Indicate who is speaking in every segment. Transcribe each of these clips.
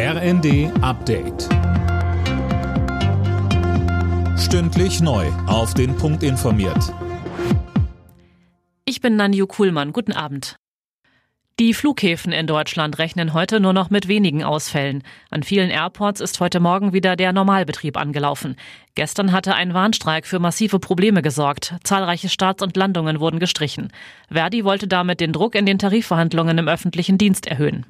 Speaker 1: RND Update. Stündlich neu. Auf den Punkt informiert.
Speaker 2: Ich bin Nanju Kuhlmann. Guten Abend. Die Flughäfen in Deutschland rechnen heute nur noch mit wenigen Ausfällen. An vielen Airports ist heute Morgen wieder der Normalbetrieb angelaufen. Gestern hatte ein Warnstreik für massive Probleme gesorgt. Zahlreiche Starts und Landungen wurden gestrichen. Verdi wollte damit den Druck in den Tarifverhandlungen im öffentlichen Dienst erhöhen.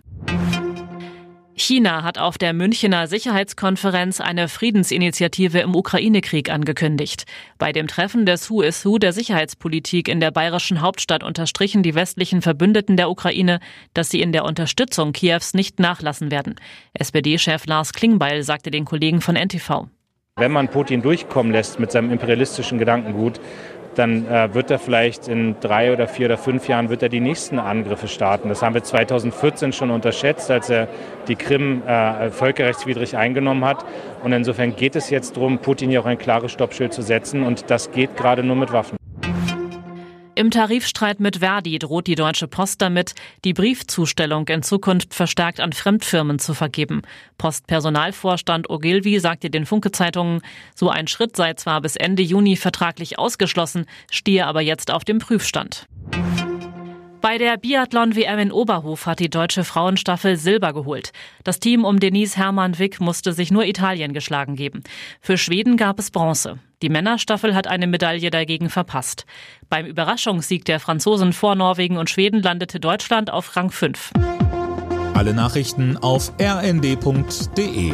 Speaker 2: China hat auf der Münchener Sicherheitskonferenz eine Friedensinitiative im Ukraine-Krieg angekündigt. Bei dem Treffen des Who is Who der Sicherheitspolitik in der bayerischen Hauptstadt unterstrichen die westlichen Verbündeten der Ukraine, dass sie in der Unterstützung Kiews nicht nachlassen werden. SPD-Chef Lars Klingbeil sagte den Kollegen von NTV.
Speaker 3: Wenn man Putin durchkommen lässt mit seinem imperialistischen Gedankengut, dann äh, wird er vielleicht in drei oder vier oder fünf Jahren wird er die nächsten Angriffe starten. Das haben wir 2014 schon unterschätzt, als er die Krim äh, völkerrechtswidrig eingenommen hat. Und insofern geht es jetzt darum, Putin hier auch ein klares Stoppschild zu setzen. Und das geht gerade nur mit Waffen.
Speaker 2: Im Tarifstreit mit Verdi droht die Deutsche Post damit, die Briefzustellung in Zukunft verstärkt an Fremdfirmen zu vergeben. Postpersonalvorstand Ogilvy sagte den Funke-Zeitungen, so ein Schritt sei zwar bis Ende Juni vertraglich ausgeschlossen, stehe aber jetzt auf dem Prüfstand. Bei der Biathlon-WM in Oberhof hat die deutsche Frauenstaffel Silber geholt. Das Team um Denise Hermann-Wick musste sich nur Italien geschlagen geben. Für Schweden gab es Bronze. Die Männerstaffel hat eine Medaille dagegen verpasst. Beim Überraschungssieg der Franzosen vor Norwegen und Schweden landete Deutschland auf Rang 5.
Speaker 1: Alle Nachrichten auf rnd.de